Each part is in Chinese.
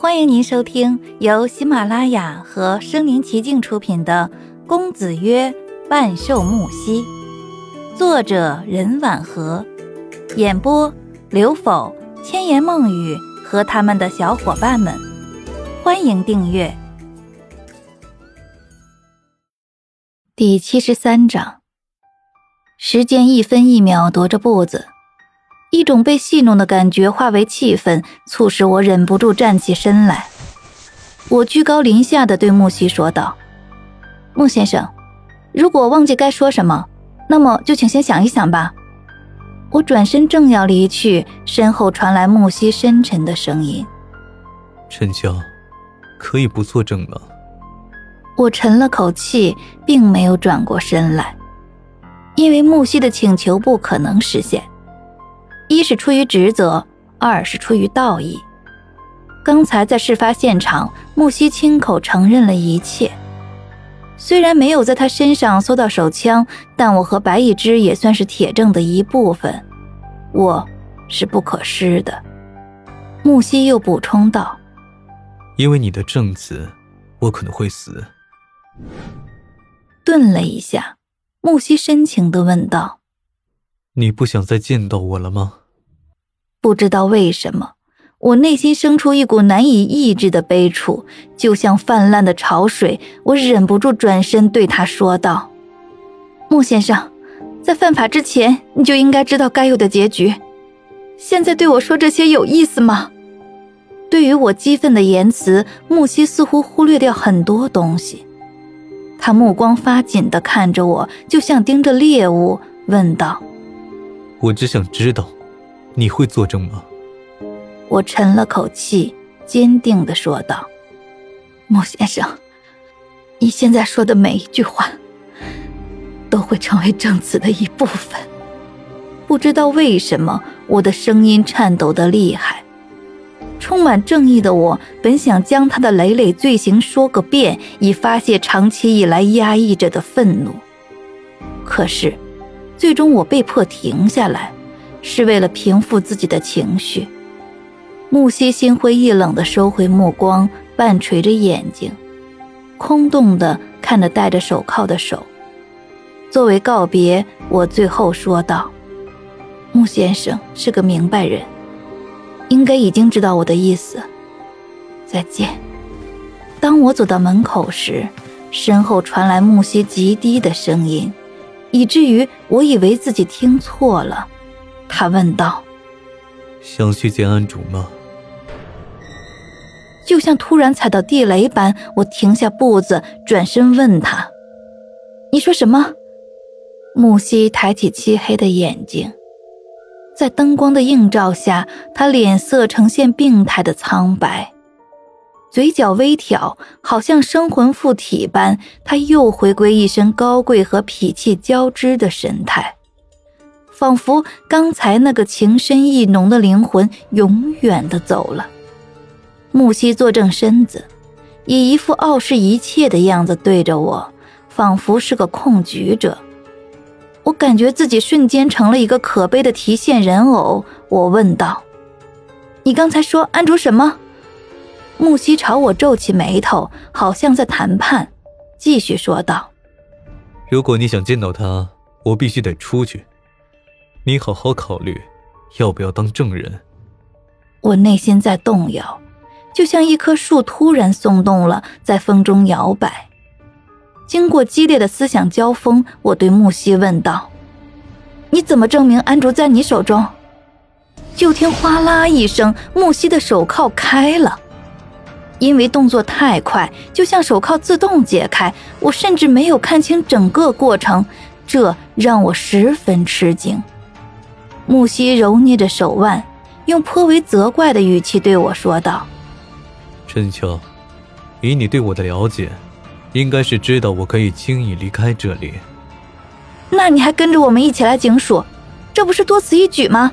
欢迎您收听由喜马拉雅和声临其境出品的《公子曰万寿木兮》，作者任婉和，演播刘否、千言梦语和他们的小伙伴们。欢迎订阅。第七十三章，时间一分一秒踱着步子。一种被戏弄的感觉化为气愤，促使我忍不住站起身来。我居高临下的对木西说道：“木先生，如果忘记该说什么，那么就请先想一想吧。”我转身正要离去，身后传来木西深沉的声音：“陈娇，可以不作证吗？”我沉了口气，并没有转过身来，因为木西的请求不可能实现。一是出于职责，二是出于道义。刚才在事发现场，木西亲口承认了一切。虽然没有在他身上搜到手枪，但我和白一之也算是铁证的一部分，我是不可失的。木西又补充道：“因为你的证词，我可能会死。”顿了一下，木西深情地问道。你不想再见到我了吗？不知道为什么，我内心生出一股难以抑制的悲楚，就像泛滥的潮水。我忍不住转身对他说道：“穆先生，在犯法之前，你就应该知道该有的结局。现在对我说这些有意思吗？”对于我激愤的言辞，木西似乎忽略掉很多东西。他目光发紧地看着我，就像盯着猎物，问道。我只想知道，你会作证吗？我沉了口气，坚定的说道：“莫先生，你现在说的每一句话，都会成为证词的一部分。”不知道为什么，我的声音颤抖的厉害。充满正义的我，本想将他的累累罪行说个遍，以发泄长期以来压抑着的愤怒。可是。最终，我被迫停下来，是为了平复自己的情绪。木西心灰意冷地收回目光，半垂着眼睛，空洞地看着戴着手铐的手。作为告别，我最后说道：“木先生是个明白人，应该已经知道我的意思。再见。”当我走到门口时，身后传来木西极低的声音。以至于我以为自己听错了，他问道：“想去见安主吗？”就像突然踩到地雷般，我停下步子，转身问他：“你说什么？”木西抬起漆黑的眼睛，在灯光的映照下，他脸色呈现病态的苍白。嘴角微挑，好像生魂附体般，他又回归一身高贵和痞气交织的神态，仿佛刚才那个情深意浓的灵魂永远的走了。木西坐正身子，以一副傲视一切的样子对着我，仿佛是个控局者。我感觉自己瞬间成了一个可悲的提线人偶。我问道：“你刚才说安卓什么？”木西朝我皱起眉头，好像在谈判，继续说道：“如果你想见到他，我必须得出去。你好好考虑，要不要当证人？”我内心在动摇，就像一棵树突然松动了，在风中摇摆。经过激烈的思想交锋，我对木西问道：“你怎么证明安卓在你手中？”就听哗啦一声，木西的手铐开了。因为动作太快，就像手铐自动解开，我甚至没有看清整个过程，这让我十分吃惊。木西揉捏着手腕，用颇为责怪的语气对我说道：“陈秋，以你对我的了解，应该是知道我可以轻易离开这里。那你还跟着我们一起来警署，这不是多此一举吗？”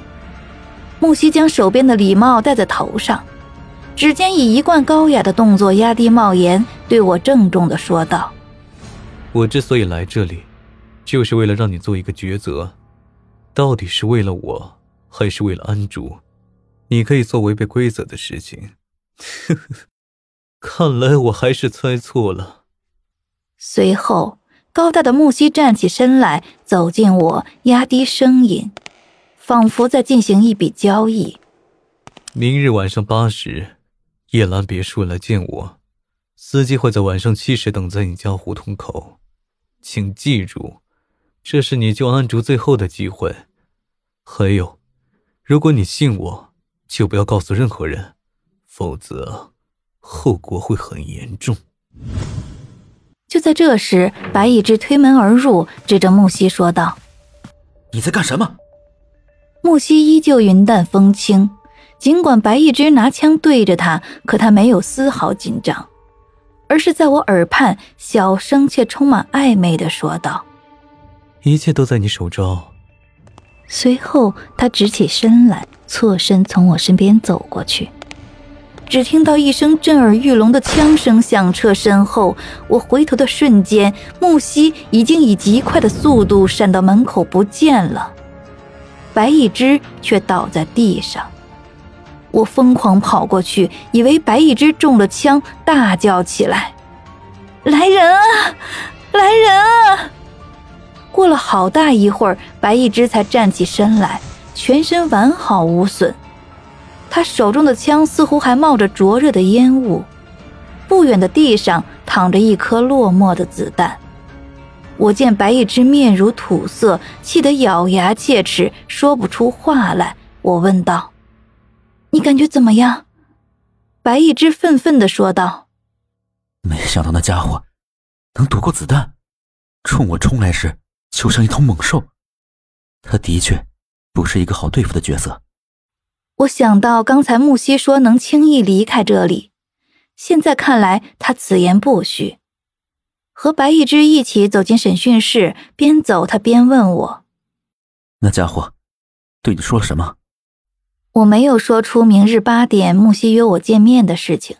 木西将手边的礼帽戴在头上。指尖以一贯高雅的动作压低帽檐，对我郑重的说道：“我之所以来这里，就是为了让你做一个抉择，到底是为了我，还是为了安竹？你可以做违背规则的事情，呵呵，看来我还是猜错了。随后，高大的木西站起身来，走近我，压低声音，仿佛在进行一笔交易。明日晚上八时，叶兰别墅来见我，司机会在晚上七时等在你家胡同口，请记住，这是你救安竹最后的机会。还有，如果你信我，就不要告诉任何人，否则后果会很严重。就在这时，白以之推门而入，指着木西说道：“你在干什么？”木西依旧云淡风轻，尽管白一之拿枪对着他，可他没有丝毫紧张，而是在我耳畔小声却充满暧昧的说道：“一切都在你手中。”随后，他直起身来，侧身从我身边走过去。只听到一声震耳欲聋的枪声响彻身后，我回头的瞬间，木西已经以极快的速度闪到门口不见了，白一只却倒在地上。我疯狂跑过去，以为白一只中了枪，大叫起来：“来人啊，来人啊！”过了好大一会儿，白一只才站起身来，全身完好无损。他手中的枪似乎还冒着灼热的烟雾。不远的地上躺着一颗落寞的子弹。我见白一只面如土色，气得咬牙切齿，说不出话来。我问道：“你感觉怎么样？”白一只愤愤的说道：“没想到那家伙能躲过子弹，冲我冲来时。”就像一头猛兽，他的确不是一个好对付的角色。我想到刚才木西说能轻易离开这里，现在看来他此言不虚。和白一之一起走进审讯室，边走他边问我：“那家伙对你说了什么？”我没有说出明日八点木西约我见面的事情，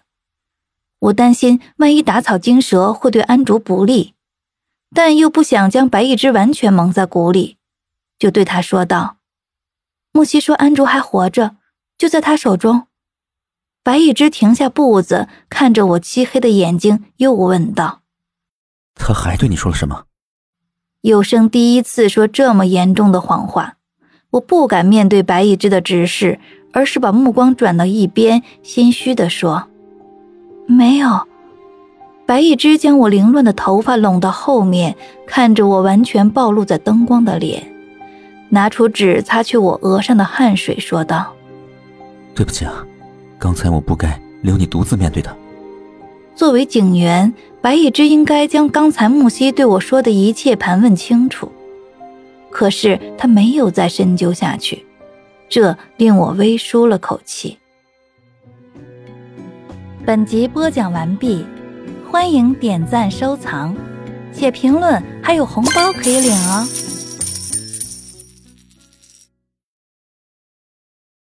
我担心万一打草惊蛇会对安竹不利。但又不想将白一之完全蒙在鼓里，就对他说道：“木西说安竹还活着，就在他手中。”白一之停下步子，看着我漆黑的眼睛，又问道：“他还对你说了什么？”有生第一次说这么严重的谎话，我不敢面对白一之的指示，而是把目光转到一边，心虚地说：“没有。”白一之将我凌乱的头发拢到后面，看着我完全暴露在灯光的脸，拿出纸擦去我额上的汗水，说道：“对不起啊，刚才我不该留你独自面对的。”作为警员，白一之应该将刚才木西对我说的一切盘问清楚，可是他没有再深究下去，这令我微舒了口气。本集播讲完毕。欢迎点赞收藏，且评论，还有红包可以领哦。